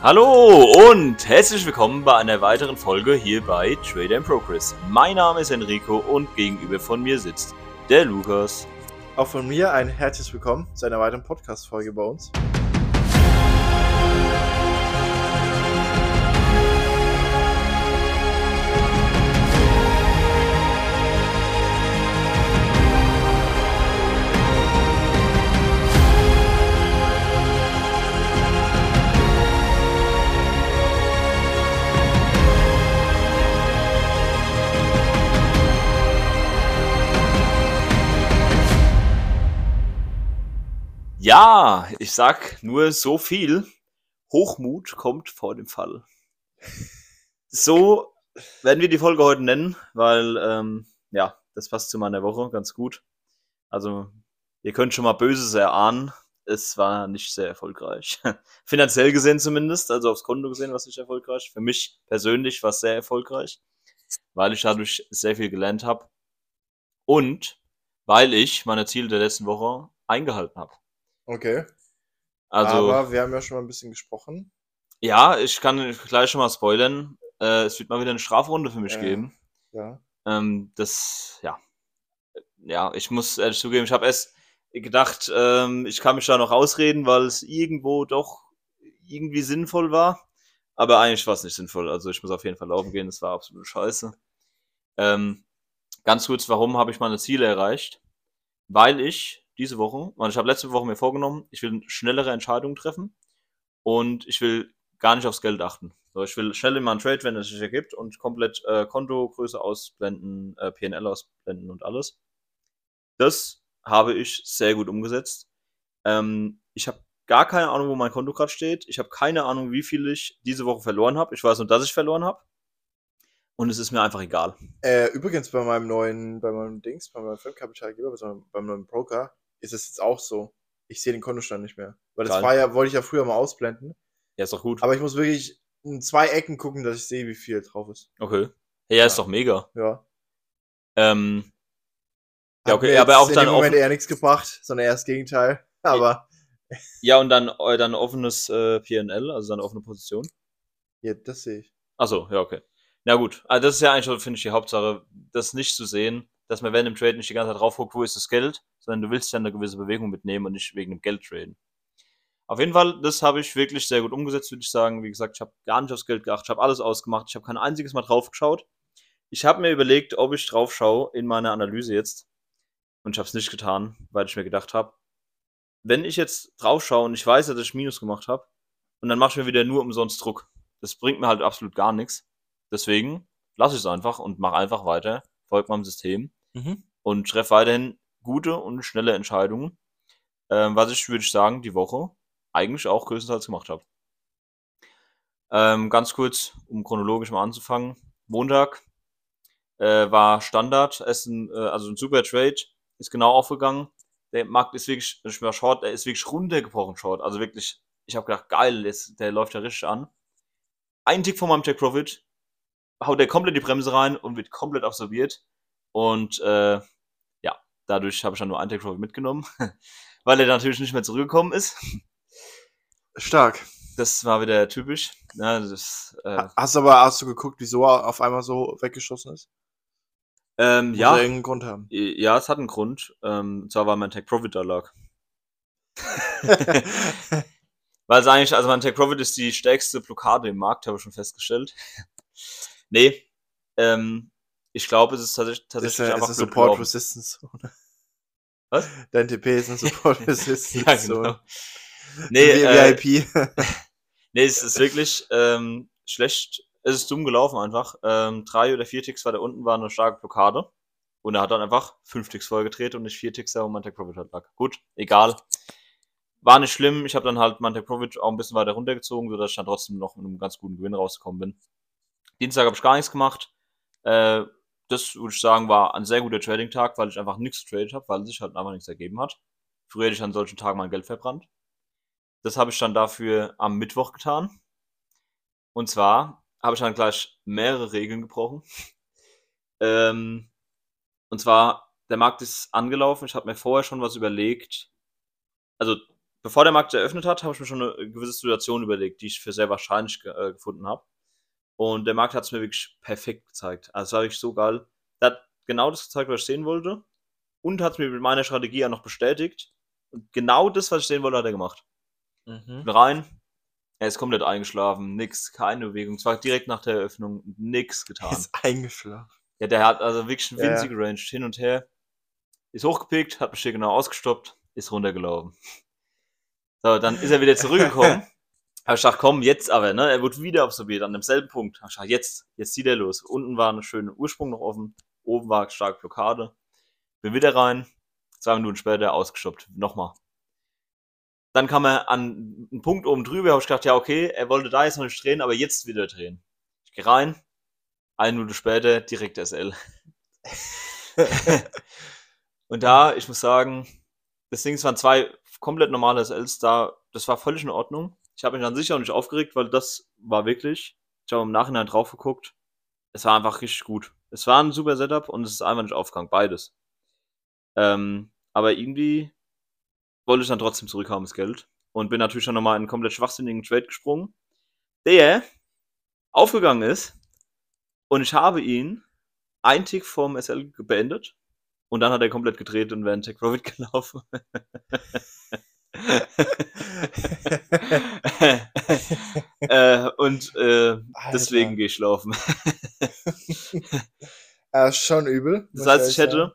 Hallo und herzlich willkommen bei einer weiteren Folge hier bei Trade and Progress. Mein Name ist Enrico und gegenüber von mir sitzt der Lukas. Auch von mir ein herzliches Willkommen zu einer weiteren Podcast-Folge bei uns. Ja, ich sag nur so viel. Hochmut kommt vor dem Fall. So werden wir die Folge heute nennen, weil, ähm, ja, das passt zu meiner Woche ganz gut. Also, ihr könnt schon mal Böses erahnen. Es war nicht sehr erfolgreich. Finanziell gesehen zumindest, also aufs Konto gesehen war es nicht erfolgreich. Für mich persönlich war es sehr erfolgreich, weil ich dadurch sehr viel gelernt habe. Und weil ich meine Ziele der letzten Woche eingehalten habe. Okay. Also, Aber wir haben ja schon mal ein bisschen gesprochen. ja, ich kann gleich schon mal spoilern. Äh, es wird mal wieder eine Strafrunde für mich Ja. geben. Ja. Ähm, das, ja. Ja, ich muss ehrlich zugeben, ich habe erst gedacht, ähm, ich kann mich da noch rausreden, weil es irgendwo doch irgendwie sinnvoll war. Aber eigentlich war es nicht sinnvoll. Also ich muss auf jeden Fall laufen gehen, das war absolut scheiße. Ähm, ganz kurz, warum habe ich meine Ziele erreicht? Weil ich diese Woche, und ich habe letzte Woche mir vorgenommen, ich will schnellere Entscheidungen treffen und ich will gar nicht aufs Geld achten. So, ich will schnell in meinen Trade, wenn es sich ergibt, und komplett äh, Kontogröße ausblenden, äh, PNL ausblenden und alles. Das habe ich sehr gut umgesetzt. Ähm, ich habe gar keine Ahnung, wo mein Konto gerade steht. Ich habe keine Ahnung, wie viel ich diese Woche verloren habe. Ich weiß nur, dass ich verloren habe. Und es ist mir einfach egal. Äh, übrigens bei meinem neuen, bei meinem Dings, bei meinem Fremdkapitalgeber, bei meinem, beim neuen Broker, ist es jetzt auch so. Ich sehe den Kontostand nicht mehr. Weil das Geil. war ja, wollte ich ja früher mal ausblenden. Ja, ist doch gut. Aber ich muss wirklich in zwei Ecken gucken, dass ich sehe, wie viel drauf ist. Okay. Ja, ist Ja. doch mega. Ja. Ähm, Ja, okay, aber auch in dann dem Moment eher nichts gebracht, sondern eher das Gegenteil. Aber ja, und dann, äh, dann offenes äh, PNL, also dann offene Position. ja, das sehe ich. Achso, ja, okay. Na gut, also das ist ja eigentlich, finde ich, die Hauptsache, das nicht zu sehen, dass man während dem Trade nicht die ganze Zeit drauf guckt, wo ist das Geld, sondern du willst ja eine gewisse Bewegung mitnehmen und nicht wegen dem Geld traden. Auf jeden Fall, das habe ich wirklich sehr gut umgesetzt, würde ich sagen. Wie gesagt, ich habe gar nicht aufs Geld geachtet, ich habe alles ausgemacht, ich habe kein einziges Mal drauf geschaut. Ich habe mir überlegt, ob ich drauf schaue in meiner Analyse jetzt. Und ich habe es nicht getan, weil ich mir gedacht habe, wenn ich jetzt drauf schaue und ich weiß, dass ich Minus gemacht habe, und dann mache ich mir wieder nur umsonst Druck. Das bringt mir halt absolut gar nichts. Deswegen lasse ich es einfach und mache einfach weiter, folge meinem System und treffe weiterhin gute und schnelle Entscheidungen, ähm, was ich, würde ich sagen, die Woche eigentlich auch größtenteils gemacht habe. Ähm, ganz kurz, um chronologisch mal anzufangen. Montag äh, war Standard, ein, äh, also ein super Trade, ist genau aufgegangen. Der Markt ist wirklich, ich war Short, der ist wirklich runtergebrochen Short. Also wirklich, ich habe gedacht, geil, der, ist, der läuft ja richtig an. Ein Tick von meinem Take Profit, haut der komplett die Bremse rein und wird komplett absorbiert. Und äh, ja, dadurch habe ich dann nur einen Profit mitgenommen, weil er natürlich nicht mehr zurückgekommen ist. Stark. Das war wieder typisch. Ja, das, äh, Ha- Hast du aber hast du geguckt, wieso er auf einmal so weggeschossen ist? ähm, Muss ja, ja irgendeinen Grund haben. ja, es hat einen Grund. Ähm, und zwar, weil mein Take Profit da lag. Weil es eigentlich, also mein Take Profit ist die stärkste Blockade im Markt, habe ich schon festgestellt. nee, ähm, ich glaube, es ist tatsächlich, ist tatsächlich ist einfach eine blöd Support. Resistance Zone. Was? Dein TP ist eine Support Resistance Ja, genau. Zone. Nee, äh, VIP. nee, es ist wirklich ähm, schlecht. Es ist dumm gelaufen einfach. Ähm, drei oder vier Ticks weiter unten war eine starke Blockade. Und er hat dann einfach fünf Ticks vorgedreht und nicht vier Ticks da, wo mein Take Profit halt lag. Gut, egal. War nicht schlimm. Ich habe dann halt mein Take Profit auch ein bisschen weiter runtergezogen, sodass ich dann trotzdem noch mit einem ganz guten Gewinn rausgekommen bin. Dienstag habe ich gar nichts gemacht. Äh, das würde ich sagen, war ein sehr guter Trading-Tag, weil ich einfach nichts getradet habe, weil sich halt einfach nichts ergeben hat. Früher hätte ich an solchen Tagen mein Geld verbrannt. Das habe ich dann dafür am Mittwoch getan. Und zwar habe ich dann gleich mehrere Regeln gebrochen. ähm, und zwar, der Markt ist angelaufen. Ich habe mir vorher schon was überlegt. Also, bevor der Markt eröffnet hat, habe ich mir schon eine gewisse Situation überlegt, die ich für sehr wahrscheinlich äh, gefunden habe. Und der Markt hat es mir wirklich perfekt gezeigt. Also es war wirklich so geil. Der hat genau das gezeigt, was ich sehen wollte. Und hat es mir mit meiner Strategie auch noch bestätigt. Und genau das, was ich sehen wollte, hat er gemacht. Mhm. Bin rein, er ist komplett eingeschlafen, nix, keine Bewegung. Es war direkt nach der Eröffnung nix getan. Ist eingeschlafen. Ja, der hat also wirklich eine Ja, ja. winzige Range hin und her. Ist hochgepickt, hat mich hier genau ausgestoppt, ist runtergelaufen. So, dann ist er wieder zurückgekommen. Hab ich gedacht, komm, jetzt aber, ne? Er wurde wieder absorbiert an demselben Punkt. Hab ich gedacht, jetzt, jetzt zieht er los. Unten war eine schöne Ursprung noch offen, oben war stark Blockade. Bin wieder rein, zwei Minuten später ausgestoppt. Nochmal. Dann kam er an einen Punkt oben drüber, habe ich gedacht, ja, okay, er wollte da jetzt noch nicht drehen, aber jetzt wieder drehen. Ich gehe rein, eine Minute später direkt SL. Und da, ich muss sagen, das Ding es waren zwei komplett normale SLs da, das war völlig in Ordnung. Ich habe mich dann sicher auch nicht aufgeregt, weil das war wirklich, ich habe im Nachhinein drauf geguckt, es war einfach richtig gut. Es war ein super Setup und es ist einfach nicht aufgegangen, beides. Ähm, aber irgendwie wollte ich dann trotzdem zurückhaben, das Geld. Und bin natürlich schon nochmal in einen komplett schwachsinnigen Trade gesprungen, der aufgegangen ist. Und ich habe ihn ein Tick vom SL beendet. Und dann hat er komplett gedreht und wäre ein Take Profit gelaufen. äh, und äh, deswegen gehe ich laufen. Ah, ist schon übel. Das heißt, ich hätte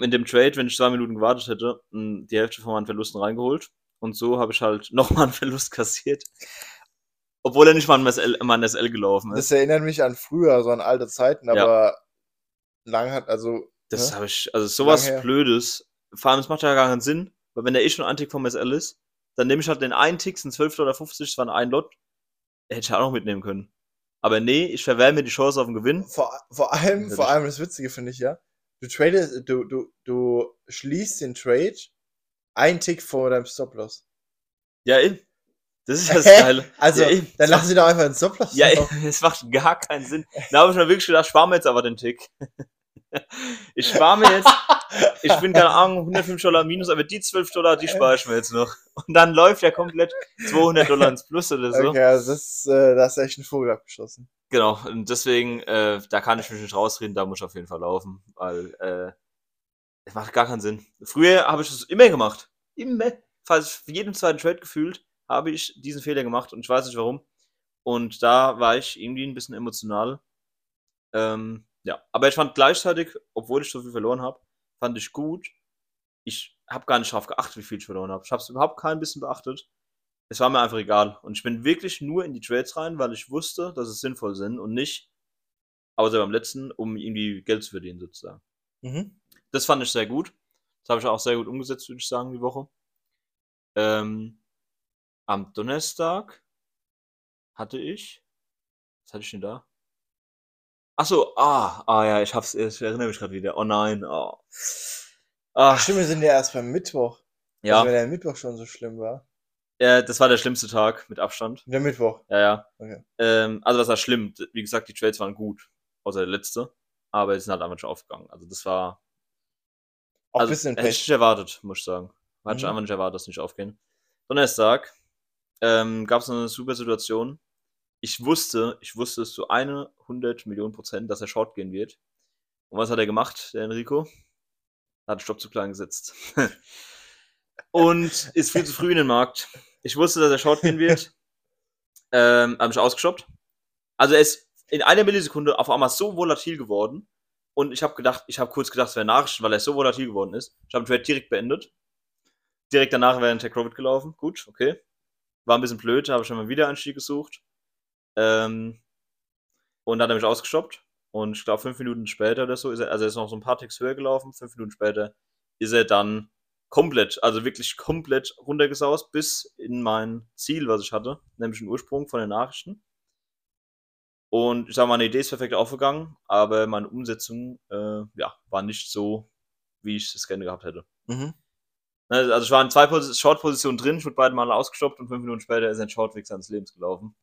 in dem Trade, wenn ich zwei Minuten gewartet hätte, m, die Hälfte von meinen Verlusten reingeholt. Und so habe ich halt nochmal einen Verlust kassiert. Obwohl er nicht mal an SL, an SL gelaufen Das ist. erinnert mich an früher, so an alte Zeiten, Ja. aber lang hat, also. Das ne? habe ich, also sowas. Blödes. Vor allem, es macht ja gar keinen Sinn, weil wenn der eh schon ein Tick vom SL ist, dann nehme ich halt den einen Tick, sind 12,50 Dollar, das waren ein Lot. Hätte ich ja auch noch mitnehmen können. Aber nee, ich verwehre mir die Chance auf den Gewinn. Vor, vor allem, vor allem das Witzige finde ich ja, du tradest, du, du, du schließt den Trade ein Tick vor deinem Stop-Loss. Ja, eben. Das ist das? Geile. Also, ja, eben. dann lass sie doch einfach einen Stop-Loss Ja, es macht gar keinen Sinn. Da habe ich mir wirklich gedacht, sparen wir jetzt aber den Tick. Ich spare mir jetzt, ich bin keine Ahnung, 105 Dollar minus, aber die 12 Dollar, die spare ich mir jetzt noch. Und dann läuft ja komplett 200 Dollar ins Plus oder so. Okay, also das, äh, da hast du echt einen Vogel abgeschossen. Genau, und deswegen, äh, da kann ich mich nicht rausreden, da muss ich auf jeden Fall laufen, weil äh, es macht gar keinen Sinn. Früher habe ich das immer gemacht. Immer. Fast jeden zweiten Trade gefühlt habe ich diesen Fehler gemacht und ich weiß nicht warum. Und da war ich irgendwie ein bisschen emotional. Ähm, ja, aber ich fand gleichzeitig, obwohl ich so viel verloren habe, fand ich gut. Ich habe gar nicht darauf geachtet, wie viel ich verloren habe. Ich habe es überhaupt kein bisschen beachtet. Es war mir einfach egal. Und ich bin wirklich nur in die Trades rein, weil ich wusste, dass es sinnvoll sind und nicht, außer beim letzten, um irgendwie Geld zu verdienen sozusagen. Mhm. Das fand ich sehr gut. Das habe ich auch sehr gut umgesetzt, würde ich sagen, die Woche. Ähm, am Donnerstag hatte ich. Was hatte ich denn da? Ach so, ah, ah ja, ich hab's, ich erinnere mich gerade wieder. Oh nein, oh. Ah, Stimmt, wir sind ja erst beim Mittwoch. ja, Also, wenn der Mittwoch schon so schlimm war. äh, das war der schlimmste Tag mit Abstand. Der Mittwoch. Ja, ja. Okay. Ähm, also das war schlimm. Wie gesagt, die Trades waren gut, außer der letzte. Aber die sind halt einfach nicht aufgegangen. Also das war, Auch also ein bisschen hätte ich Pech. nicht erwartet, muss ich sagen. Hatte ich Mhm. einfach nicht erwartet, dass die nicht aufgehen. Donnerstag ähm, gab es eine super Situation. Ich wusste, ich wusste es zu 100 Millionen Prozent, dass er Short gehen wird. Und was hat er gemacht, der Enrico? Er hat den Stopp zu klein gesetzt. Und ist viel zu früh in den Markt. Ich wusste, dass er Short gehen wird. ähm, habe mich ausgestoppt. Also er ist in einer Millisekunde auf einmal so volatil geworden. Und ich habe gedacht, ich habe kurz gedacht, es wäre Nachrichten, weil er so volatil geworden ist. Ich habe den Trade direkt beendet. Direkt danach wäre ein Tech Profit gelaufen. Gut, okay. War ein bisschen blöd, habe ich schon mal wieder Einstieg gesucht. Ähm, und dann hat er mich ausgestoppt. Und ich glaube, fünf Minuten später oder so ist er, also er ist noch so ein paar Ticks höher gelaufen. Fünf Minuten später ist er dann komplett, also wirklich komplett runtergesaust bis in mein Ziel, was ich hatte, nämlich den Ursprung von den Nachrichten. Und ich sage, meine Idee ist perfekt aufgegangen, aber meine Umsetzung äh, ja, war nicht so, wie ich es gerne gehabt hätte. Mhm. Also ich war in zwei Pos Short-Positionen drin, ich wurde beide Male ausgestoppt und fünf Minuten später ist ein Shortweg seines Lebens gelaufen.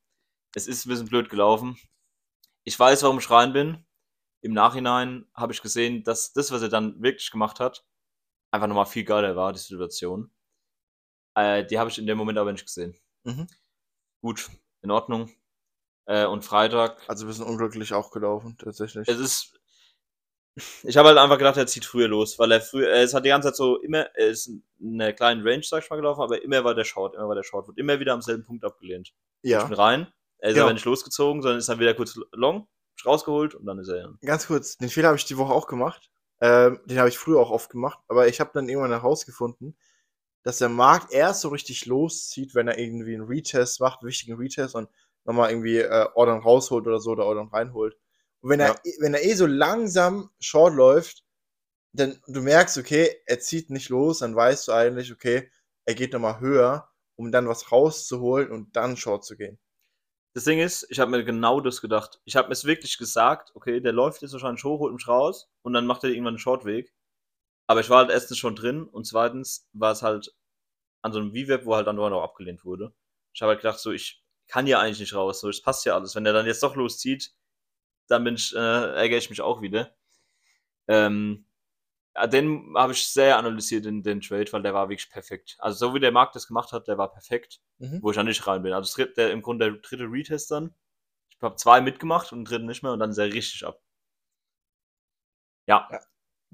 Es ist ein bisschen blöd gelaufen. Ich weiß, warum ich rein bin. Im Nachhinein habe ich gesehen, dass das, was er dann wirklich gemacht hat, einfach nochmal viel geiler war, die Situation. Äh, die habe ich in dem Moment aber nicht gesehen. Mhm. Gut, in Ordnung. Äh, und Freitag. Also ein bisschen unglücklich auch gelaufen, tatsächlich. Es ist. Ich habe halt einfach gedacht, er zieht früher los, weil er früher, es hat die ganze Zeit so immer, er ist in einer kleinen Range, sag ich mal, gelaufen, aber immer war der Short, immer war der Short, wird immer wieder am selben Punkt abgelehnt. Ich ja, bin rein, er ist Genau. aber nicht losgezogen, sondern ist dann wieder kurz long, rausgeholt und dann ist er. ganz kurz, den Fehler habe ich die Woche auch gemacht. Ähm, den habe ich früher auch oft gemacht, aber ich habe dann irgendwann herausgefunden, dass der Markt erst so richtig loszieht, wenn er irgendwie einen Retest macht, einen wichtigen Retest und nochmal irgendwie äh, Ordern rausholt oder so oder Ordern reinholt. Und wenn er, Ja. wenn er eh so langsam Short läuft, dann du merkst, okay, er zieht nicht los, dann weißt du eigentlich, okay, er geht nochmal höher, um dann was rauszuholen und dann Short zu gehen. Das Ding ist, ich habe mir genau das gedacht. Ich habe mir es wirklich gesagt, okay, der läuft jetzt wahrscheinlich hoch, holt mich raus und dann macht er irgendwann einen Shortweg. Aber ich war halt erstens schon drin und zweitens war es halt an so einem V-Web, wo halt dann noch abgelehnt wurde. Ich habe halt gedacht, so, ich kann ja eigentlich nicht raus, so, es passt ja alles. Wenn der dann jetzt doch loszieht, dann bin ich, äh, ärgere ich mich auch wieder. Ähm, den habe ich sehr analysiert in den Trade, weil der war wirklich perfekt. Also so wie der Markt das gemacht hat, der war perfekt Mhm. wo ich dann nicht rein bin. Also das dritte, der, im Grunde der dritte Retest dann. Ich habe zwei mitgemacht und den dritten nicht mehr und dann ist er richtig ab. Ja, Ja.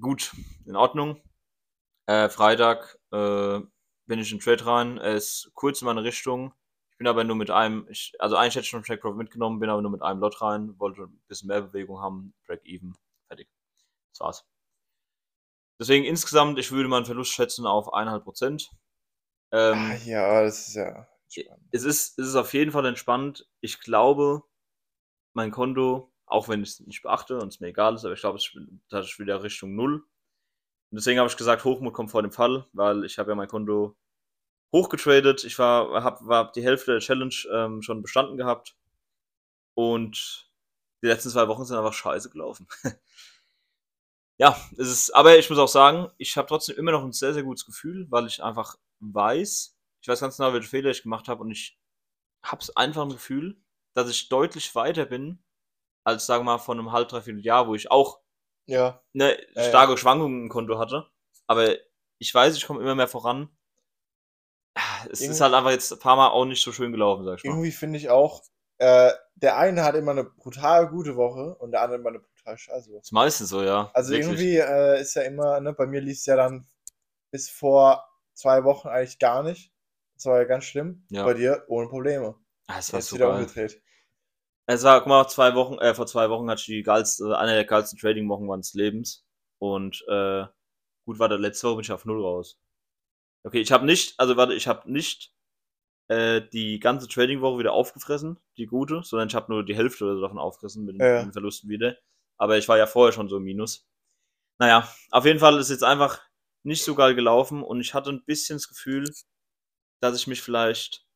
gut, in Ordnung. Äh, Freitag äh, bin ich in den Trade rein. Er ist kurz in meine Richtung. Ich bin aber nur mit einem, ich, also eigentlich hätte ich schon Track Profit mitgenommen, bin aber nur mit einem Lot rein, wollte ein bisschen mehr Bewegung haben, Break even, fertig. Das war's. Deswegen insgesamt, ich würde meinen Verlust schätzen auf 1,5%. Ähm, Ah, ja, das ist ja. spannend. es ist, es ist auf jeden Fall entspannt. Ich glaube, mein Konto, auch wenn ich es nicht beachte und es mir egal ist, aber ich glaube, es ist wieder Richtung Null. Und deswegen habe ich gesagt, Hochmut kommt vor dem Fall, weil ich habe ja mein Konto hochgetradet. Ich war, habe war die Hälfte der Challenge ähm, schon bestanden gehabt. Und die letzten zwei Wochen sind einfach scheiße gelaufen. ja, es ist, aber ich muss auch sagen, ich habe trotzdem immer noch ein sehr, sehr gutes Gefühl, weil ich einfach weiß, ich weiß ganz genau, welche Fehler ich gemacht habe und ich habe einfach ein Gefühl, dass ich deutlich weiter bin, als sagen wir mal vor einem halb, dreiviertel Jahr, wo ich auch Ja, eine Ja, ja. starke Schwankungen im Konto hatte. Aber ich weiß, ich komme immer mehr voran. Es ist Irgendwie- halt einfach jetzt ein paar Mal auch nicht so schön gelaufen, sag ich mal. irgendwie finde ich auch, äh, der eine hat immer eine brutal gute Woche und der andere immer eine scheiße Woche. ist meistens so, ja. Also Wirklich. irgendwie äh, ist ja immer, ne, bei mir lief es ja dann bis vor zwei Wochen eigentlich gar nicht. Das war ja ganz schlimm. Ja. Bei dir ohne Probleme. Ah, es war Jetzt wieder umgedreht. Es war, guck mal, zwei Wochen, äh, vor zwei Wochen hatte ich die geilste, eine der geilsten Trading-Wochen meines Lebens. Und äh, gut war der letzte Woche bin ich auf null raus. Okay, ich habe nicht, also warte, ich habe nicht äh, die ganze Trading-Woche wieder aufgefressen, die gute, sondern ich habe nur die Hälfte oder so davon aufgefressen mit, den- Ja. mit den Verlusten wieder. Aber ich war ja vorher schon so im Minus. Naja, auf jeden Fall ist jetzt einfach nicht so geil gelaufen und ich hatte ein bisschen das Gefühl, dass ich mich vielleicht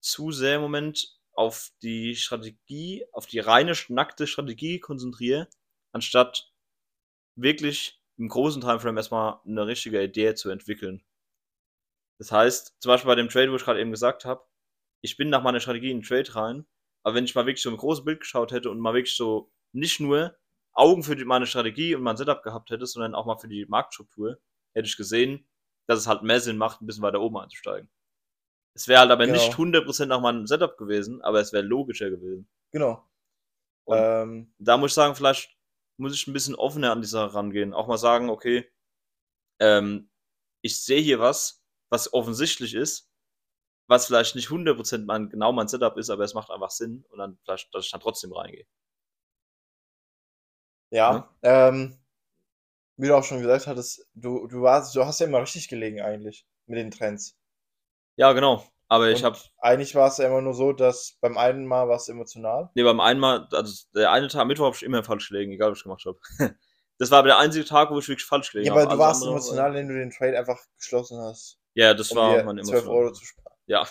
zu sehr im Moment auf die Strategie, auf die reine nackte Strategie konzentriere, anstatt wirklich im großen Timeframe erstmal eine richtige Idee zu entwickeln. Das heißt, zum Beispiel bei dem Trade, wo ich gerade eben gesagt habe, ich bin nach meiner Strategie in den Trade rein, aber wenn ich mal wirklich so ein großes Bild geschaut hätte und mal wirklich so nicht nur Augen für die, meine Strategie und mein Setup gehabt hätte, sondern auch mal für die Marktstruktur, hätte ich gesehen, dass es halt mehr Sinn macht, ein bisschen weiter oben einzusteigen. Es wäre halt aber Genau. nicht 100% nach meinem Setup gewesen, aber es wäre logischer gewesen. Genau. Ähm, da muss ich sagen, vielleicht muss ich ein bisschen offener an die Sache rangehen. Auch mal sagen, okay, ähm, ich sehe hier was, was offensichtlich ist, was vielleicht nicht 100% mein, genau mein Setup ist, aber es macht einfach Sinn und dann vielleicht, dass ich dann trotzdem reingehe. Ja. Ähm, wie du auch schon gesagt hattest, du, du warst, du hast ja immer richtig gelegen eigentlich mit den Trends. Ja, genau. Aber ich habe, Eigentlich war es ja immer nur so, dass beim einen Mal war es emotional. nee, beim einen Mal, also der eine Tag, Mittwoch habe ich immer falsch gelegen, egal was ich gemacht habe. Das war aber der einzige Tag, wo ich wirklich falsch gelegen Ja, habe. aber du Alles warst emotional, wenn du den Trade einfach geschlossen hast. Ja, das um war mein 12 Euro zu sparen. Ja.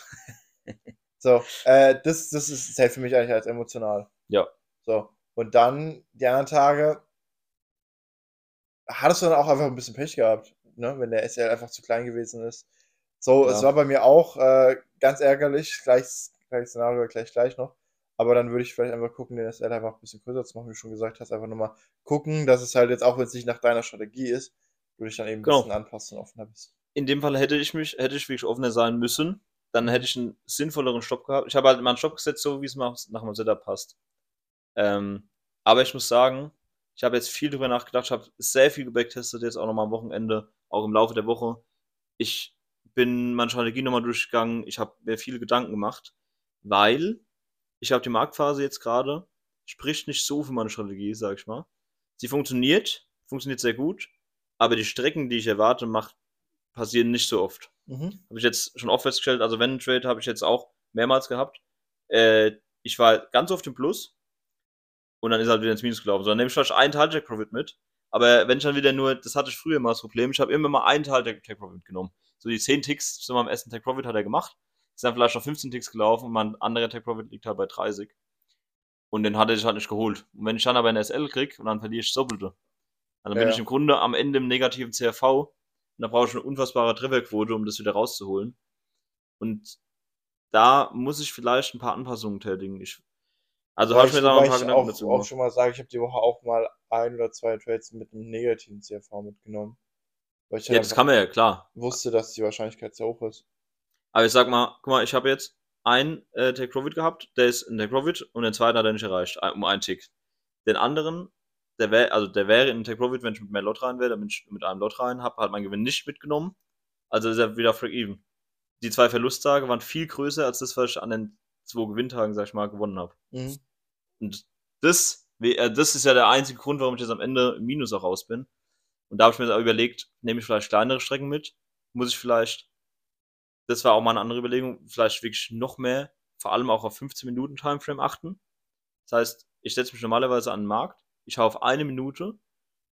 So, äh, das, das ist zählt für mich eigentlich als emotional. Ja. So, und dann die anderen Tage hattest du dann auch einfach ein bisschen Pech gehabt, ne? wenn der SL einfach zu klein gewesen ist. So, es Ja. war bei mir auch äh, ganz ärgerlich, gleich, gleich Szenario gleich gleich noch. Aber dann würde ich vielleicht einfach gucken, den SL einfach ein bisschen größer zu machen, wie du schon gesagt hast, einfach nochmal gucken, dass es halt jetzt, auch wenn es nicht nach deiner Strategie ist, würde ich dann eben ein Genau. bisschen anpassen und offener bist. in dem Fall hätte ich mich, hätte ich wirklich offener sein müssen. Dann hätte ich einen sinnvolleren Stopp gehabt. Ich habe halt meinen Stopp gesetzt, so wie es nach meinem Setup passt. Ähm, aber ich muss sagen, ich habe jetzt viel drüber nachgedacht, ich habe sehr viel gebacktestet, jetzt auch nochmal am Wochenende, auch im Laufe der Woche. Ich bin meine Strategie nochmal durchgegangen, ich habe mir viele Gedanken gemacht, weil ich habe die Marktphase jetzt gerade, spricht nicht so für meine Strategie, sag ich mal. Sie funktioniert, funktioniert sehr gut, aber die Strecken, die ich erwarte, macht, passieren nicht so oft. Mhm. Habe ich jetzt schon oft festgestellt, also wenn ein Trade habe ich jetzt auch mehrmals gehabt. Äh, ich war ganz oft im Plus und dann ist halt wieder ins Minus gelaufen. So, dann nehme ich vielleicht einen Teil Jack Profit mit. Aber wenn ich dann wieder nur, das hatte ich früher mal das Problem, ich habe immer mal einen Teil Jack Profit mitgenommen. So die 10 Ticks zu meinem ersten Tech Profit hat er gemacht. Ist dann vielleicht noch 15 Ticks gelaufen und mein anderer Tech Profit liegt halt bei 30. Und den hat er sich halt nicht geholt. Und wenn ich dann aber eine SL krieg und dann verliere ich das Doppelte. Dann bin Ja. ich im Grunde am Ende im negativen CRV. Und da brauche ich eine unfassbare Trefferquote, um das wieder rauszuholen. Und da muss ich vielleicht ein paar Anpassungen tätigen. Ich, also habe ich mir da noch ein paar Gedanken auch, dazu auch gemacht. schon mal sage, ich habe die Woche auch mal ein oder zwei Trades mit einem negativen CRV mitgenommen. Weil ich Ja, halt das kann man ja, klar. wusste, dass die Wahrscheinlichkeit sehr hoch ist. Aber ich sag mal, guck mal, ich habe jetzt einen äh, Take Profit gehabt, der ist ein Take Profit und den zweiten hat er nicht erreicht, ein- um einen Tick. Den anderen, der wäre, also der wäre in Take Profit, wenn ich mit mehr Lot rein wäre, bin ich mit einem Lot rein, habe halt meinen Gewinn nicht mitgenommen. Also ist er wieder Freak Even. Die zwei Verlusttage waren viel größer als das, was ich an den zwei Gewinntagen, sag ich mal, gewonnen habe. Mhm. Und das, äh, das ist ja der einzige Grund, warum ich jetzt am Ende im Minus auch raus bin. Und da habe ich mir überlegt, nehme ich vielleicht kleinere Strecken mit? Muss ich vielleicht, das war auch mal eine andere Überlegung, vielleicht wirklich noch mehr, vor allem auch auf 15 Minuten Timeframe achten. Das heißt, ich setze mich normalerweise an den Markt, ich schaue auf eine Minute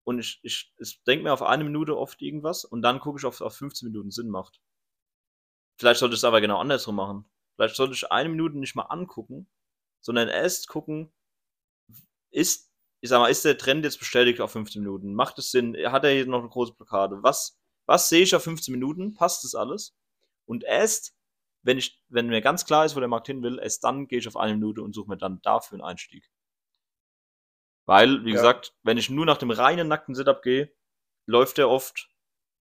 und ich, ich, ich denke mir auf eine Minute oft irgendwas und dann gucke ich, ob es auf 15 Minuten Sinn macht. Vielleicht sollte ich es aber genau andersrum machen. Vielleicht sollte ich eine Minute nicht mal angucken, sondern erst gucken, ist, ich sag mal, ist der Trend jetzt bestätigt auf 15 Minuten? Macht es Sinn? Hat er hier noch eine große Blockade? Was, was sehe ich auf 15 Minuten? Passt das alles? Und erst, wenn ich, wenn mir ganz klar ist, wo der Markt hin will, erst dann gehe ich auf eine Minute und suche mir dann dafür einen Einstieg. Weil, wie Ja. gesagt, wenn ich nur nach dem reinen nackten Setup gehe, läuft er oft,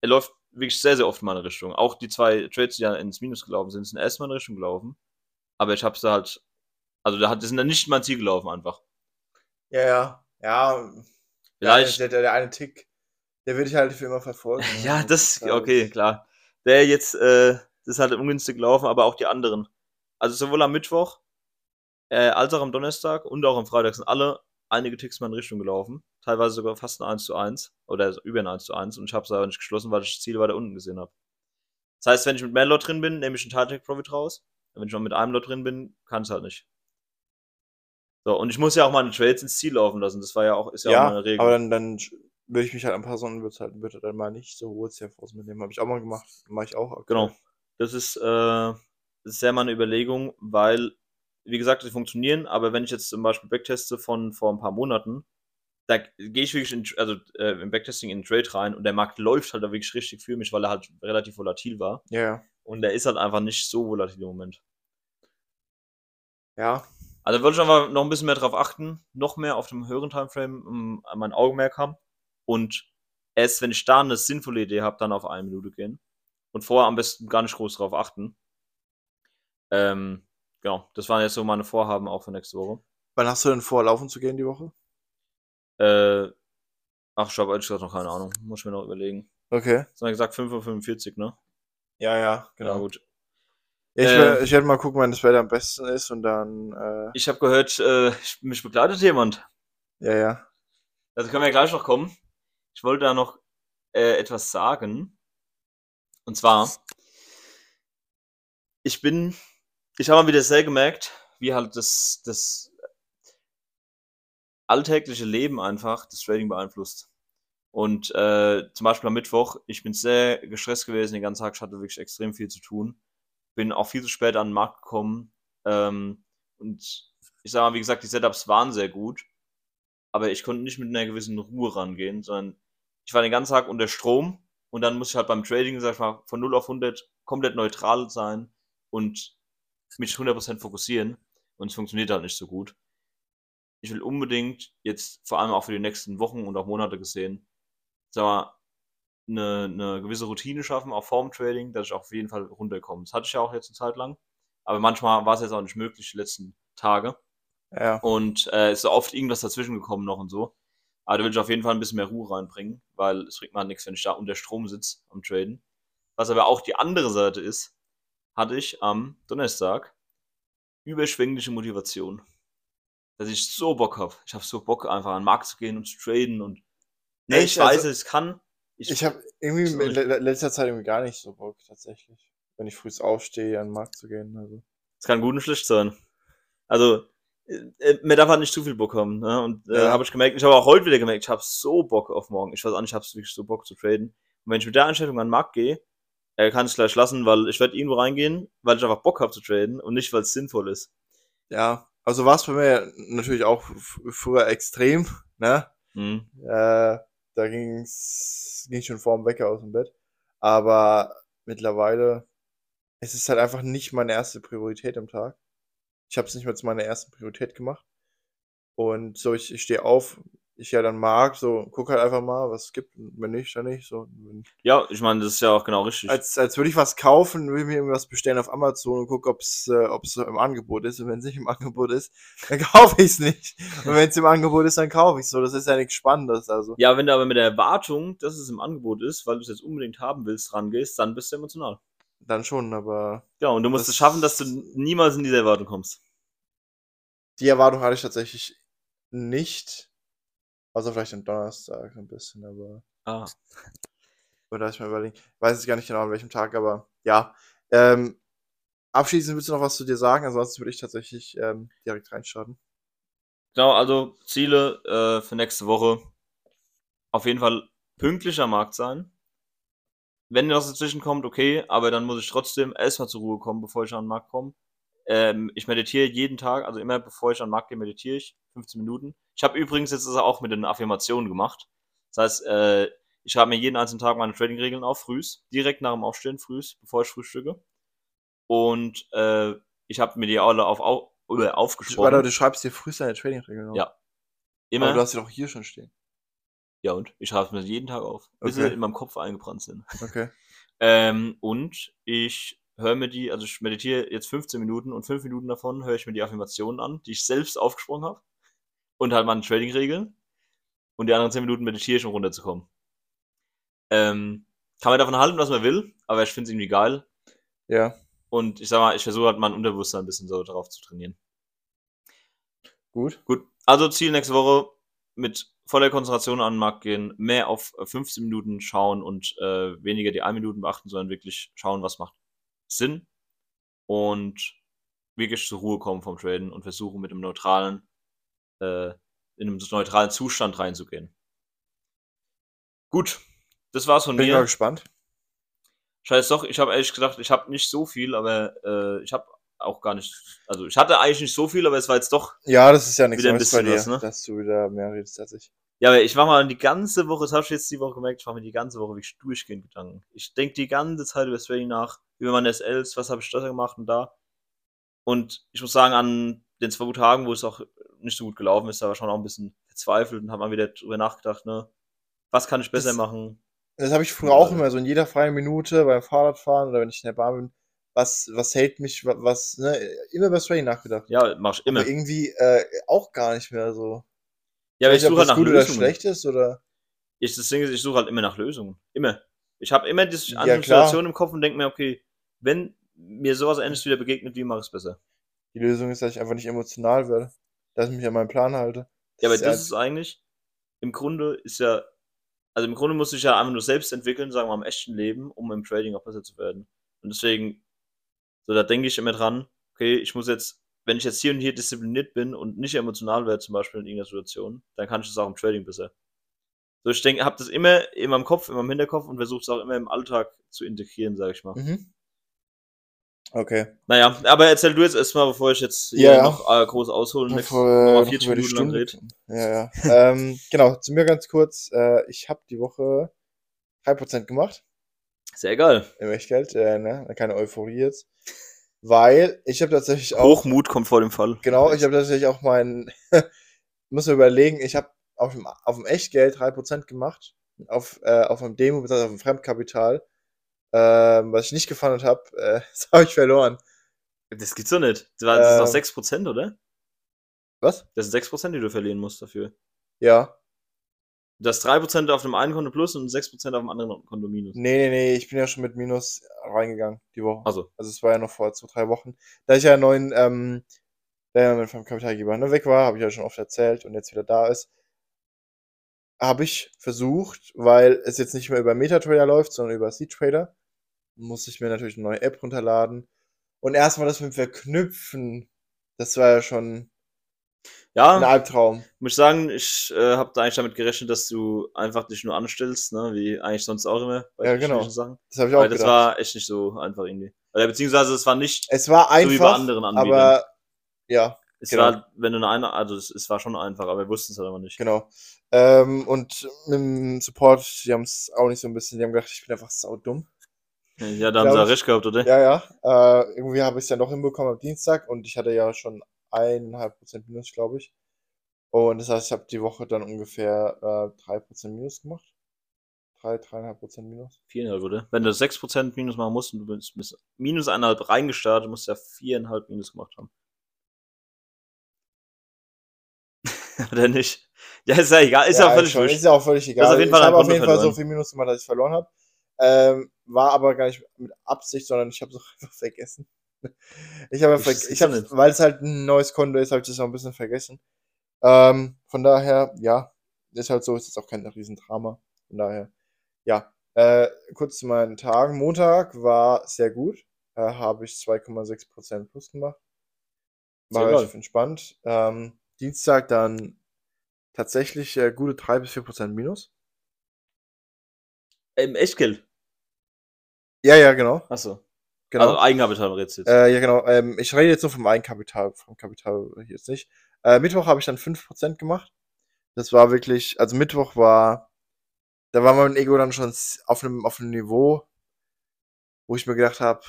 er läuft wirklich sehr, sehr oft in meine Richtung. Auch die zwei Trades, die ja ins Minus gelaufen sind, sind erst in meine Richtung gelaufen. Aber ich habe sie halt, also da hat, sind dann nicht in mein Ziel gelaufen einfach. Ja, ja. Ja, Vielleicht, Der, der, der eine Tick, der würde ich halt für immer verfolgen. ne? Ja, das, okay, klar. Der jetzt, äh, das ist halt ungünstig gelaufen, aber auch die anderen. Also sowohl am Mittwoch, äh, als auch am Donnerstag und auch am Freitag sind alle einige Ticks mal in Richtung gelaufen. Teilweise sogar fast ein 1 zu 1 oder über ein 1 zu 1 und ich habe es aber nicht geschlossen, weil ich das Ziel weiter unten gesehen habe. Das heißt, wenn ich mit mehr Lot drin bin, nehme ich einen Target Profit raus. Und wenn ich noch mit einem Lot drin bin, kann es halt nicht. So, und ich muss ja auch meine Trades ins Ziel laufen lassen. Das war ja auch, ist ja, auch Ja, meine Regel. aber dann, dann würde ich mich halt anpassen und würde halt, würde dann mal nicht so hohe CRVs mitnehmen. Habe ich auch mal gemacht. Mache ich auch. aktuell. Genau. Das ist, äh, das ist sehr meine Überlegung, weil, wie gesagt, die funktionieren, aber wenn ich jetzt zum Beispiel Backteste von vor ein paar Monaten, da gehe ich wirklich in, also, äh, im Backtesting in den Trade rein und der Markt läuft halt da wirklich richtig für mich, weil er halt relativ volatil war. Ja, ja. Und der ist halt einfach nicht so volatil im Moment. Ja, Also wollte ich einfach noch ein bisschen mehr drauf achten, noch mehr auf dem höheren Timeframe um, mein Augenmerk haben und erst, wenn ich da eine sinnvolle Idee habe, dann auf eine Minute gehen. Und vorher am besten gar nicht groß drauf achten. Ähm, genau, das waren jetzt so meine Vorhaben auch für nächste Woche. wann hast du denn vor, laufen zu gehen die Woche? Äh, ach, ich habe ehrlich gesagt noch keine Ahnung. Muss ich mir noch überlegen. Okay. Wir gesagt 5.45 Uhr, ne? Ja, ja, Genau. genau. gut. Ja, ich, Äh, werde- ich werde mal gucken, wann das Wetter am besten ist und dann, äh, Ich habe gehört, äh, ich- mich begleitet jemand. ja, ja. Also können wir ja gleich noch kommen. Ich wollte da noch äh, etwas sagen. Und zwar, ich bin, ich habe mal wieder sehr gemerkt, wie halt das, das alltägliche Leben einfach das Trading beeinflusst. Und äh, zum Beispiel am Mittwoch, ich bin sehr gestresst gewesen den ganzen Tag, ich hatte wirklich extrem viel zu tun. Bin auch viel zu spät an den Markt gekommen. Ähm, und ich sage mal, wie gesagt, die Setups waren sehr gut aber ich konnte nicht mit einer gewissen Ruhe rangehen, sondern ich war den ganzen Tag unter Strom und dann muss ich halt beim Trading, sag ich mal, von 0 auf 100 komplett neutral sein und mich 100% fokussieren und es funktioniert halt nicht so gut. Ich will unbedingt jetzt, vor allem auch für die nächsten Wochen und auch Monate gesehen, sag mal, eine, eine gewisse Routine schaffen, auch vorm Trading, dass ich auf jeden Fall runterkomme. Das hatte ich ja auch jetzt eine Zeit lang. Aber manchmal war es jetzt auch nicht möglich, die letzten Tage. Ja. Und äh, ist oft irgendwas dazwischen gekommen noch und so. Aber da will ich auf jeden Fall ein bisschen mehr Ruhe reinbringen, weil es bringt mir halt nichts, wenn ich da unter Strom sitze am Traden. Was aber auch die andere Seite ist, hatte ich am Donnerstag überschwängliche Motivation. Dass ich so Bock habe. Ich habe so Bock, einfach an den Markt zu gehen und zu traden und ne, Echt? ich weiß, Also, ich kann. Ich, ich habe irgendwie in letzter Zeit irgendwie gar nicht so Bock, tatsächlich. Wenn ich früh aufstehe, an den Markt zu gehen. Also. Es kann gut und schlecht sein. Also, äh, äh, mir darf halt nicht zu viel Bock haben. Ne? Und äh, Ja. habe ich gemerkt, ich habe auch heute wieder gemerkt, ich habe so Bock auf morgen. Ich weiß auch nicht, ich habe wirklich so Bock zu traden. Und wenn ich mit der Einstellung an den Markt gehe, äh, kann es gleich lassen, weil ich werde irgendwo reingehen, weil ich einfach Bock habe zu traden und nicht, weil es sinnvoll ist. Ja, also war es bei mir natürlich auch früher extrem, ne? Mhm. Äh, da ging's ging schon vorm Wecker aus dem Bett. Aber mittlerweile es ist halt einfach nicht meine erste Priorität am Tag. Ich habe es nicht mehr zu meiner ersten Priorität gemacht. Und so, ich, ich stehe auf, ich ja dann mag, so, guck halt einfach mal, was es gibt. Und wenn nicht, dann nicht. So, Ja, ich meine, das ist ja auch genau richtig. als, als würde ich was kaufen, will ich mir irgendwas bestellen auf Amazon und gucke, ob es äh, ob's im Angebot ist. Und wenn es nicht im Angebot ist, dann kaufe ich es nicht. Und wenn es im Angebot ist, dann kaufe ich es so. Das ist ja nichts Spannendes. Also. ja, wenn du aber mit der Erwartung, dass es im Angebot ist, weil du es jetzt unbedingt haben willst, rangehst, dann bist du emotional. Dann schon, aber Ja, und du musst es schaffen, dass du niemals in diese Erwartung kommst. die Erwartung hatte ich tatsächlich nicht. Außer vielleicht am Donnerstag ein bisschen, aber. Ah. Oder ich mal überlegen. Weiß ich gar nicht genau an welchem Tag, aber ja. Ähm, abschließend willst du noch was zu dir sagen? Ansonsten würde ich tatsächlich ähm, direkt reinstarten. Genau, also Ziele äh, für nächste Woche. Auf jeden Fall pünktlich am Markt sein. Wenn was dazwischen kommt, okay, aber dann muss ich trotzdem erstmal zur Ruhe kommen, bevor ich an den Markt komme. Ähm, ich meditiere jeden Tag, also immer bevor ich an den Markt gehe, meditiere ich 15 Minuten. Ich habe übrigens jetzt das auch mit den Affirmationen gemacht. Das heißt, äh, ich schreibe mir jeden einzelnen Tag meine Trading-Regeln auf, frühs, direkt nach dem Aufstehen, frühs, bevor ich frühstücke. Und äh, ich habe mir die alle auf, auf, oder aufgesprochen. Warte, du schreibst dir frühst deine Trading-Regeln auf. Ja. Immer. Aber du hast sie doch hier schon stehen. Ja, und ich schreibe es mir jeden Tag auf, bis Okay. sie in meinem Kopf eingebrannt sind. Okay. Ähm, und ich höre mir die, also ich meditiere jetzt 15 Minuten und 5 Minuten davon höre ich mir die Affirmationen an, die ich selbst aufgesprochen habe. Und halt meine Trading-Regeln. Und die anderen 10 Minuten meditiere ich, um runterzukommen. Ähm, kann man davon halten, was man will, aber ich finde es irgendwie geil. Ja, Und ich sag mal, ich versuche halt mein Unterbewusstsein ein bisschen so darauf zu trainieren. gut. Gut, also Ziel nächste Woche mit voller Konzentration an den Markt gehen, mehr auf äh, 15 Minuten schauen und äh, weniger die 1 Minuten beachten, sondern wirklich schauen, was macht Sinn und wirklich zur Ruhe kommen vom Traden und versuchen mit einem neutralen, äh, in einem neutralen Zustand reinzugehen. Gut, das war's von Bin ich mal mir. gespannt. Scheiß doch, ich habe ehrlich gesagt, ich habe nicht so viel, aber äh, ich habe auch gar nicht, also ich hatte eigentlich nicht so viel, aber es war jetzt doch Ja, das ist ja nichts Wieder ein Neues bei bisschen dir, was, ne? dass du wieder mehr redest als ich. Ja, aber ich mache mal die ganze Woche, das habe ich jetzt die Woche gemerkt, ich mache mir die ganze Woche wirklich durchgehend Gedanken. Ich denke die ganze Zeit über Trading nach, über meine SLs, was habe ich da gemacht und da. Und ich muss sagen, an den zwei Tagen, wo es auch nicht so gut gelaufen ist, war schon auch ein bisschen verzweifelt und habe mal wieder drüber nachgedacht, ne, was kann ich besser Das- machen? Das habe ich früher auch Ja. immer so in jeder freien Minute beim Fahrradfahren oder wenn ich in der Bahn bin. Was, was hält mich, wa- was, ne, immer über das Trading nachgedacht. Ja, mach ich immer. Aber irgendwie äh, auch gar nicht mehr so. Ja, aber ich nicht, suche halt nach gut oder Lösungen. schlecht ist oder. Ich, das Ding ist, ich suche halt immer nach Lösungen. Immer. Ich habe immer diese Ja, andere klar. Situation im Kopf und denke mir, okay, wenn mir sowas ähnliches wieder begegnet, wie mache ich es besser? Die Lösung ist, dass ich einfach nicht emotional werde. Dass ich mich an meinen Plan halte. Ja, aber ist das ist eigentlich, im Grunde ist ja, also im Grunde muss ich ja einfach nur selbst entwickeln, sagen wir mal, im echten Leben, um im Trading auch besser zu werden. Und deswegen, so da denke ich immer dran, okay, ich muss jetzt, wenn ich jetzt hier und hier diszipliniert bin und nicht emotional werde, zum Beispiel in irgendeiner Situation, dann kann ich das auch im Trading besser. So, ich denke, habe das immer in meinem Kopf, in meinem Hinterkopf und versuche es auch immer im Alltag zu integrieren, sage ich mal. Mhm. Okay. Naja, aber erzähl du jetzt erstmal, bevor ich jetzt hier Ja, ja. noch äh, groß ausholen Bevor, nochmal noch 40 über die Minuten lang Stunde. red. Ja, ja. ähm, genau, zu mir ganz kurz. Äh, ich habe die Woche 3% gemacht Sehr geil. im Echtgeld. Äh, ne? Keine Euphorie jetzt. Weil ich habe tatsächlich auch. Hochmut kommt vor dem Fall. Genau, ich habe tatsächlich auch mein. muss mir überlegen, ich habe auf dem, auf dem Echtgeld 3% gemacht. auf, äh, auf einem Demo, beziehungsweise auf dem Fremdkapital, ähm, was ich nicht gefunden habe, äh, das habe ich verloren. Das gibt's doch nicht. Das, war, das Ähm. ist noch 6%, oder? Was? Das sind 6%, die du verlieren musst dafür. Ja. Du hast 3% auf dem einen Konto plus und 6% auf dem anderen Konto minus. Nee, nee, nee, ich bin ja schon mit Minus reingegangen die Woche. Also, Also es war ja noch vor zwei, drei Wochen. Da ich ja einen neuen, ähm, der ja mit vom Kapitalgeber ne, weg war, habe ich ja schon oft erzählt und jetzt wieder da ist, habe ich versucht, weil es jetzt nicht mehr über MetaTrader läuft, sondern über C-Trader, muss ich mir natürlich eine neue App runterladen. Und erstmal das mit dem Verknüpfen, das war ja schon ja, ein Albtraum. muss ich sagen, ich äh, habe da eigentlich damit gerechnet, dass du einfach dich nur anstellst, ne, wie eigentlich sonst auch immer bei Ja, genau. Sachen. Das habe ich auch Weil das gedacht. war echt nicht so einfach irgendwie. Oder beziehungsweise es war nicht es war so wie bei einfach, anderen Anbietern. aber ja, es genau. war, wenn du eine, also es, es war schon einfach, aber wir wussten es halt aber nicht. Genau. Ähm, und mit dem Support, die haben es auch nicht so ein bisschen, die haben gedacht, ich bin einfach saudumm. Ja, da haben sie ja ich. recht gehabt, oder? Ja, ja. Äh, irgendwie habe ich es ja noch hinbekommen am Dienstag und ich hatte ja schon eineinhalb Prozent Minus, glaube ich. Und das heißt, ich habe die Woche dann ungefähr äh, drei Prozent Minus gemacht. Drei, dreieinhalb Prozent Minus. Viereinhalb, oder? Wenn du 6% minus machen musst und du bist bis minus eineinhalb reingestartet, musst du ja viereinhalb minus gemacht haben. oder nicht? Ja, ist ja egal, ist ja, Ja, völlig schon. Ist ja auch völlig egal. auf jeden Fall ich habe auf jeden Fall so viel Minus gemacht, dass ich verloren habe. Ähm, war aber gar nicht mit Absicht, sondern ich habe es einfach vergessen. Ich habe, ver ich habe, weil es halt ein neues Konto ist, habe ich das auch ein bisschen vergessen. Ähm, von daher, ja, ist halt so, ist jetzt auch kein Riesendrama. Von daher, ja. Äh, kurz zu meinen Tagen. Montag war sehr gut. Äh, habe ich 2,6% plus gemacht. War relativ entspannt. Ähm, Dienstag dann tatsächlich äh, gute 3 bis 4% minus. Im Echtgeld. Ja, ja, genau. Achso. genau. Also Eigenkapital redest du jetzt. Äh, ja, genau. Ähm, ich rede jetzt nur vom Eigenkapital, vom Kapital jetzt nicht. Äh, Mittwoch habe ich dann 5% gemacht. Das war wirklich, also Mittwoch war, da war mein Ego dann schon auf einem, auf einem Niveau, wo ich mir gedacht habe,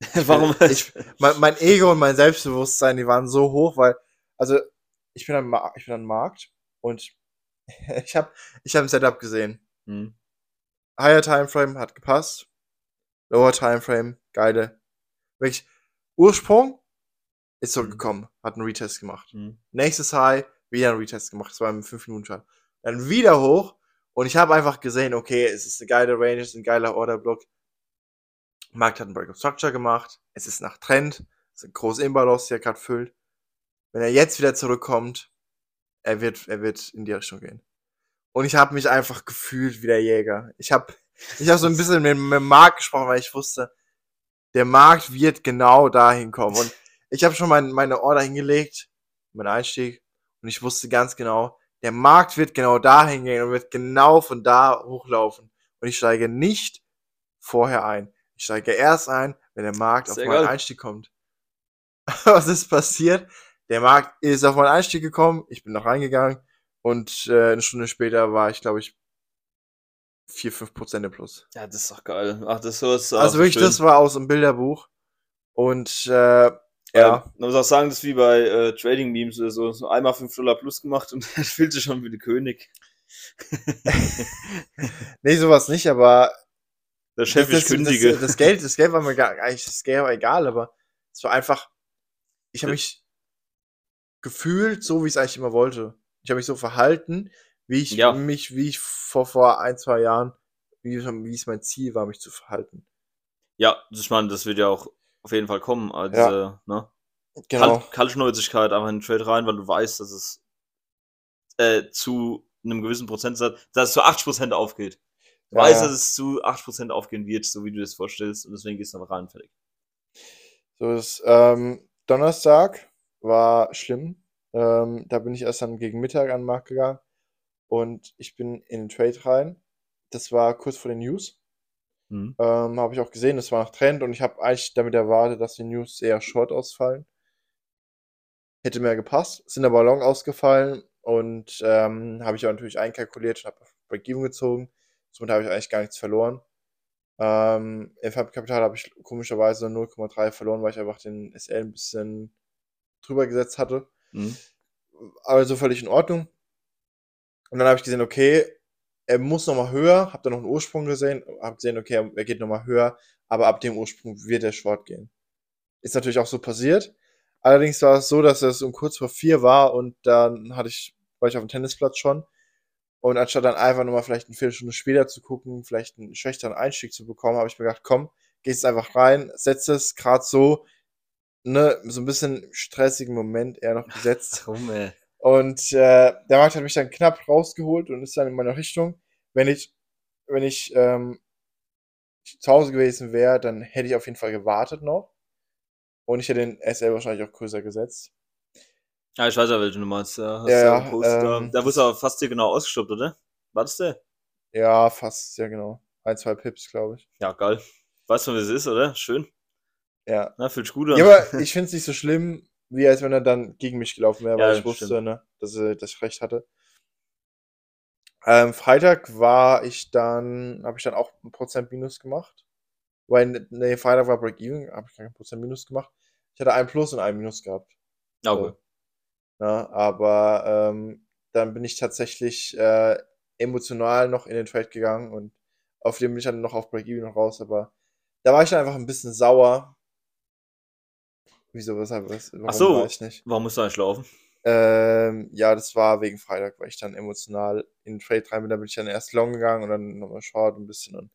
Warum? ich- mein, mein Ego und mein Selbstbewusstsein, die waren so hoch, weil, also ich bin am, ich bin am Markt und ich habe ich hab ein Setup gesehen. Hm. Higher Timeframe hat gepasst. Lower Timeframe, geile. Wirklich, Ursprung ist zurückgekommen, hat einen Retest gemacht. Hm. Nächstes High, wieder einen Retest gemacht. Das war im 5-Minuten-Chart. Dann wieder hoch und ich habe einfach gesehen, okay, es ist eine geile Range, es ist ein geiler Orderblock. Markt hat einen Break of Structure gemacht. Es ist nach Trend. Es ist ein großes Imbalance, der gerade füllt. Wenn er jetzt wieder zurückkommt, er wird, er wird in die Richtung gehen. Und ich habe mich einfach gefühlt wie der Jäger. Ich habe ich hab so ein bisschen mit, mit dem Markt gesprochen, weil ich wusste, der Markt wird genau dahin kommen. Und ich habe schon mein, meine Order hingelegt, meinen Einstieg, und ich wusste ganz genau, der Markt wird genau dahin gehen und wird genau von da hochlaufen. Und ich steige nicht vorher ein. Ich steige erst ein, wenn der Markt auf Sehr meinen geil. Einstieg kommt. Was ist passiert? Der Markt ist auf meinen Einstieg gekommen, ich bin noch reingegangen und äh, eine Stunde später war ich, glaube ich, 4, 5 Prozent im Plus. Ja, das ist doch geil. Ach, das ist so. Also so wirklich, schön. das war aus dem Bilderbuch. Und äh, ja, man muss auch sagen, das ist wie bei äh, Trading Memes oder so. so einmal 5 Dollar plus gemacht und er fühlt sich schon wie der König. nee, sowas nicht, aber Der Chef das, ist kündige. Das, das, Geld, das Geld war mir gar, eigentlich das Geld war egal, aber es war einfach, ich habe mich gefühlt so, wie ich es eigentlich immer wollte. Ich habe mich so verhalten, wie ich Ja. mich, wie ich vor, vor ein, zwei Jahren, wie, wie es mein Ziel war, mich zu verhalten. Ja, ich meine, das wird ja auch auf jeden Fall kommen. Also, Ja. ne? Genau. Kalt, Kaltschnäuzigkeit einfach in den Trade rein, weil du weißt, dass es äh, zu einem gewissen Prozentsatz, dass es zu 80% aufgeht. Du Ja, weißt, dass es zu 8% aufgehen wird, so wie du das vorstellst, und deswegen gehst du einfach rein, fertig. So ist, ähm, Donnerstag war schlimm. Ähm, da bin ich erst dann gegen Mittag an den Markt gegangen und ich bin in den Trade rein. Das war kurz vor den News. Mhm. Ähm, habe ich auch gesehen, das war nach Trend und ich habe eigentlich damit erwartet, dass die News eher short ausfallen. Hätte mehr gepasst, sind aber long ausgefallen und ähm, habe ich auch natürlich einkalkuliert und habe auf Break-Even gezogen. Somit habe ich eigentlich gar nichts verloren. Ähm, Im Kapital habe ich komischerweise 0,3 verloren, weil ich einfach den SL ein bisschen drüber gesetzt hatte. Mhm. Also völlig in Ordnung. Und dann habe ich gesehen, okay, er muss nochmal höher, hab dann noch einen Ursprung gesehen, hab gesehen, okay, er geht nochmal höher, aber ab dem Ursprung wird er Short gehen. Ist natürlich auch so passiert. Allerdings war es so, dass es um kurz vor vier war und dann hatte ich, war ich auf dem Tennisplatz schon. Und anstatt dann einfach nochmal vielleicht eine Viertelstunde später zu gucken, vielleicht einen schwächeren Einstieg zu bekommen, habe ich mir gedacht, komm, gehst einfach rein, setzt es gerade so, ne, so ein bisschen stressigen Moment eher noch gesetzt. Warum, ey? Und äh, der Markt hat mich dann knapp rausgeholt und ist dann in meiner Richtung. Wenn ich, wenn ich ähm, zu Hause gewesen wäre, dann hätte ich auf jeden Fall gewartet noch. Und ich hätte den SL wahrscheinlich auch größer gesetzt. Ja, ich weiß ja, welche du meinst. Ja, hast Ja, ja, ähm, da wurde er fast hier genau ausgestoppt, oder? War das der? Ja, fast, ja genau. Ein, zwei Pips, glaube ich. Ja, geil. Weißt du, wie es ist, oder? Schön. Ja. Na, fühlt sich gut an. Ja, aber ich finde es nicht so schlimm, wie als wenn er dann gegen mich gelaufen wäre, Ja, weil ich wusste, stimmt. ne, dass, er, dass ich recht hatte. Ähm, Freitag war ich dann, habe ich dann auch ein Prozent Minus gemacht. Weil, nee, Freitag war Break-Even, habe ich kein Prozent Minus gemacht. Ich hatte ein Plus und ein Minus gehabt. Okay. Ne? Aber ähm, dann bin ich tatsächlich äh, emotional noch in den Trade gegangen und auf dem bin ich dann noch auf Break-Even raus. Aber da war ich dann einfach ein bisschen sauer. Wieso, weshalb, was, warum so. weiß ich nicht. Warum musst du eigentlich laufen? Ähm, ja, das war wegen Freitag, weil ich dann emotional in den Trade rein bin. Da bin ich dann erst long gegangen und dann nochmal short ein bisschen. Und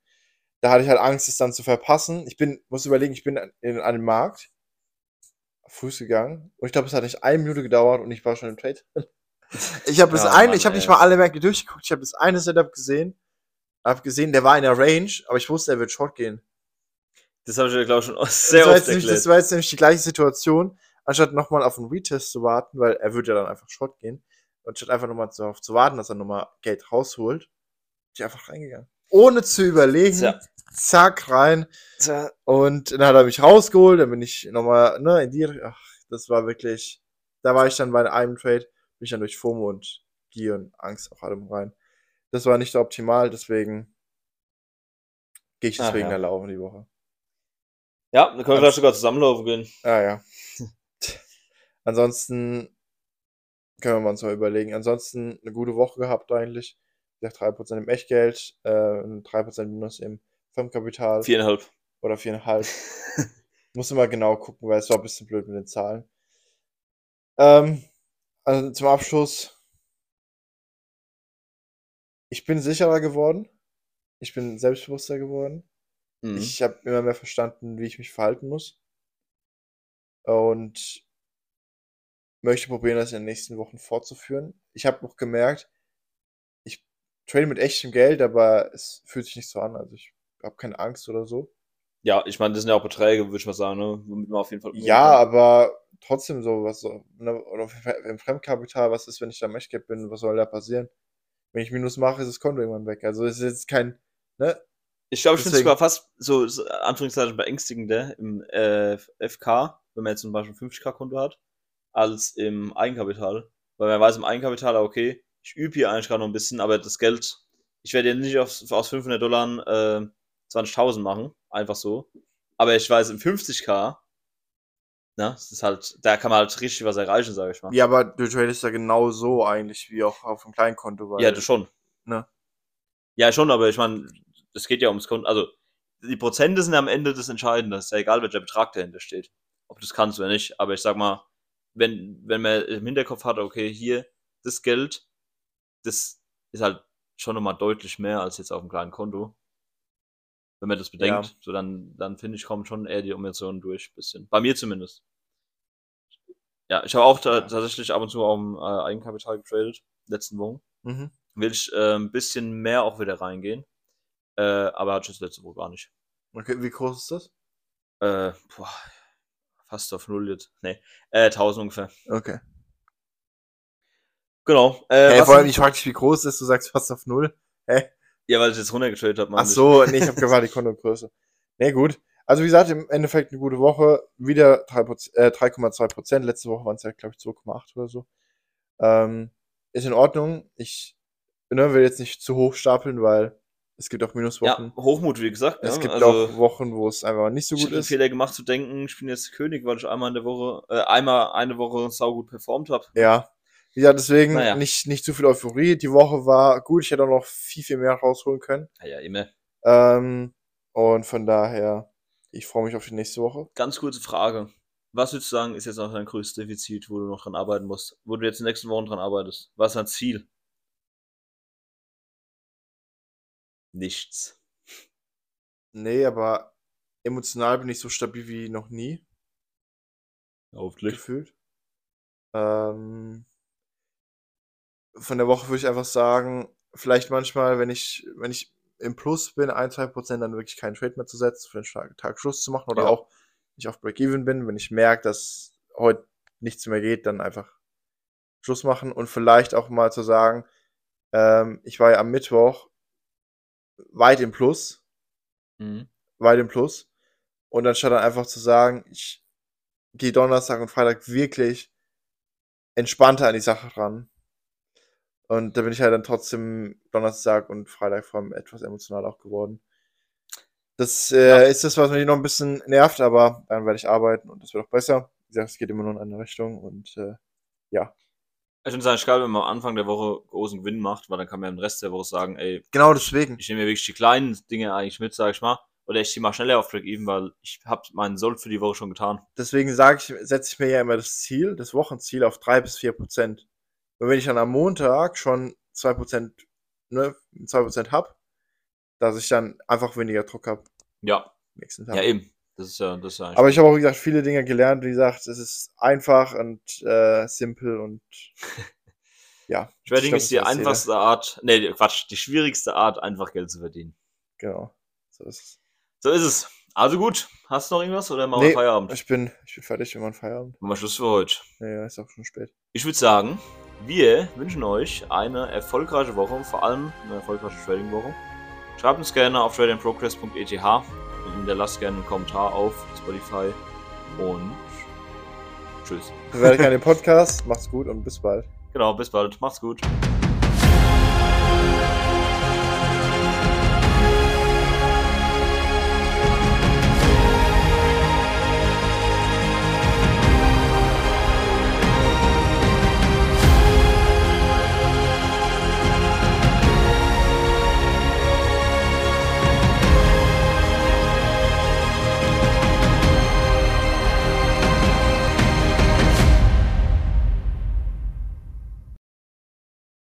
da hatte ich halt Angst, es dann zu verpassen. Ich bin, muss überlegen, ich bin an, in, an den Markt früh gegangen und ich glaube, es hat nicht eine Minute gedauert und ich war schon im Trade. ich habe das Ja, Mann, ich habe nicht mal alle Märkte durchgeguckt. Ich habe das eine Setup gesehen, habe gesehen, der war in der Range, aber ich wusste, er wird short gehen. Das habe ich dir, glaube ich, schon sehr oft jetzt nämlich, erklärt. das war jetzt nämlich die gleiche Situation, anstatt nochmal auf einen Retest zu warten, weil er wird ja dann einfach Short gehen, anstatt einfach nochmal darauf zu warten, dass er nochmal Geld rausholt, bin ich einfach reingegangen. Ohne zu überlegen, Tja. zack, rein. Tja. Und dann hat er mich rausgeholt, dann bin ich nochmal, ne, in die, ach, das war wirklich, da war ich dann bei einem Trade, bin ich dann durch FOMO und Gier und Angst auch allem rein. Das war nicht optimal, deswegen gehe ich Ach deswegen ja. da laufen die Woche. Ja, dann können wir vielleicht sogar zusammenlaufen gehen. Ah ja. Ansonsten können wir uns mal überlegen. Ansonsten eine gute Woche gehabt eigentlich. Ja, 3% im Echtgeld, äh, ein 3% Minus im Firmenkapital Viereinhalb. oder 4,5. Muss immer genau gucken, weil es war ein bisschen blöd mit den Zahlen. Ähm, also zum Abschluss. Ich bin sicherer geworden. Ich bin selbstbewusster geworden. Mhm. Ich habe immer mehr verstanden, wie ich mich verhalten muss. Und möchte probieren, das in den nächsten Wochen fortzuführen. Ich habe noch gemerkt, ich trade mit echtem Geld, aber es fühlt sich nicht so an. Also ich habe keine Angst oder so. Ja, ich meine, das sind ja auch Beträge, würde ich mal sagen, ne? womit man auf jeden Fall. Ja, kann. aber trotzdem so, was so, ne, oder im Fremdkapital, was ist, wenn ich da im Echtgeld bin, was soll da passieren? Wenn ich Minus mache, ist das Konto irgendwann weg. Also es ist jetzt kein, ne? Ich glaube, ich finde es sogar fast so, so Anführungszeichen beängstigender im äh, FK, wenn man jetzt zum Beispiel ein 50k-Konto hat, als im Eigenkapital. Weil man weiß im Eigenkapital, okay, ich übe hier eigentlich gerade noch ein bisschen, aber das Geld, ich werde ja nicht aus, aus 500 Dollar äh, 20.000 machen, einfach so. Aber ich weiß im 50k, ne, das ist halt, da kann man halt richtig was erreichen, sage ich mal. Ja, aber du tradest ja genau so eigentlich wie auch auf dem Kleinkonto. Weil, Ja, das schon. Ne? Ja, schon, aber ich meine, es geht ja ums Konto. Also, die Prozente sind am Ende das Entscheidende. Ist ja egal, welcher Betrag dahinter steht. Ob du das kannst oder nicht. Aber ich sag mal, wenn, wenn man im Hinterkopf hat, okay, hier, das Geld, das ist halt schon nochmal deutlich mehr als jetzt auf einem kleinen Konto. Wenn man das bedenkt, Ja. so dann, dann finde ich, kommen schon eher die Emotionen durch, bisschen. Bei mir zumindest. Ja, ich habe auch ta tatsächlich ab und zu auch im äh, Eigenkapital getradet, letzten Wochen Mhm. will ich äh, ein bisschen mehr auch wieder reingehen. Äh, aber hatte ich das letzte Woche gar nicht. Okay, wie groß ist das? Äh, boah, fast auf null jetzt. Nee, äh, 1000 ungefähr. Okay. Genau. Äh, Hey, vor allem, ich frage dich, wie groß ist, du sagst fast auf null. Hä? ja, weil ich jetzt runtergetradet habe. Ach so, nee, ich habe gerade die Kontogröße. Nee, gut. Also wie gesagt, im Endeffekt eine gute Woche. Wieder 3%, äh, 3,2 Prozent. Letzte Woche waren es ja, glaube ich, 2,8 oder so. Ähm, ist in Ordnung. Ich ne, will jetzt nicht zu hoch stapeln, weil es gibt auch Ja, Minuswochen. Hochmut, wie gesagt. es ja, gibt also, auch Wochen, wo es einfach nicht so ich gut habe den ist. Fehler gemacht zu denken, ich bin jetzt König, weil ich einmal in der Woche, äh, einmal eine Woche saugut performt habe. Ja. Ja, deswegen Naja. nicht, nicht zu viel Euphorie. Die Woche war gut. Ich hätte auch noch viel, viel mehr rausholen können. Ja, ja, immer. Ähm, und von daher, ich freue mich auf die nächste Woche. Ganz kurze Frage. Was würdest du sagen, ist jetzt noch dein größtes Defizit, wo du noch dran arbeiten musst? Wo du jetzt in den nächsten Wochen dran arbeitest? Was ist dein Ziel? Nichts. Nee, aber emotional bin ich so stabil wie noch nie Hoffentlich. gefühlt. Ähm, von der Woche würde ich einfach sagen, vielleicht manchmal, wenn ich, wenn ich im Plus bin, ein, zwei Prozent, dann wirklich keinen Trade mehr zu setzen, für den Tag, Schluss zu machen oder Ja. auch nicht auf Break-Even bin, wenn ich merke, dass heute nichts mehr geht, dann einfach Schluss machen und vielleicht auch mal zu sagen, ähm, ich war ja am Mittwoch weit im Plus, Mhm. weit im Plus. Und anstatt dann einfach zu sagen, ich gehe Donnerstag und Freitag wirklich entspannter an die Sache ran. Und da bin ich halt dann trotzdem Donnerstag und Freitag vor allem etwas emotional auch geworden. Das äh, Ja. ist das, was mich noch ein bisschen nervt, aber dann werde ich arbeiten und das wird auch besser. Wie gesagt, es geht immer nur in eine Richtung und äh, ja. Ich finde es eigentlich geil, wenn man am Anfang der Woche großen Gewinn macht, weil dann kann man im Rest der Woche sagen, ey, Genau deswegen. ich nehme mir wirklich die kleinen Dinge eigentlich mit, sag ich mal. Oder ich ziehe mal schneller auf Break-Even, weil ich habe meinen Sold für die Woche schon getan. Deswegen sage ich, setze ich mir ja immer das Ziel, das Wochenziel auf 3 bis 4 Prozent. Und wenn ich dann am Montag schon 2 Prozent, ne, 2 Prozent habe, dass ich dann einfach weniger Druck habe Ja, nächsten Tag. ja eben. Das ist ja, das ist ja Aber ich habe auch, wie gesagt, viele Dinge gelernt. Wie gesagt, es ist einfach und äh, simpel und ja. Glaub, ist die einfachste Art, nee, Quatsch, die schwierigste Art, einfach Geld zu verdienen. Genau. So ist es. So ist es. Also gut, hast du noch irgendwas oder machen wir Nee, Feierabend? Ich bin, ich bin fertig für meinen Feierabend. Machen wir Schluss für heute. Ja, ist auch schon spät. Ich würde sagen, wir wünschen euch eine erfolgreiche Woche vor allem eine erfolgreiche Trading-Woche. Schreibt uns gerne auf tradingprogress.eth hinterlasst gerne einen Kommentar auf Spotify und tschüss. Bewertet gerne den Podcast. Macht's gut und bis bald. Genau, bis bald. Macht's gut.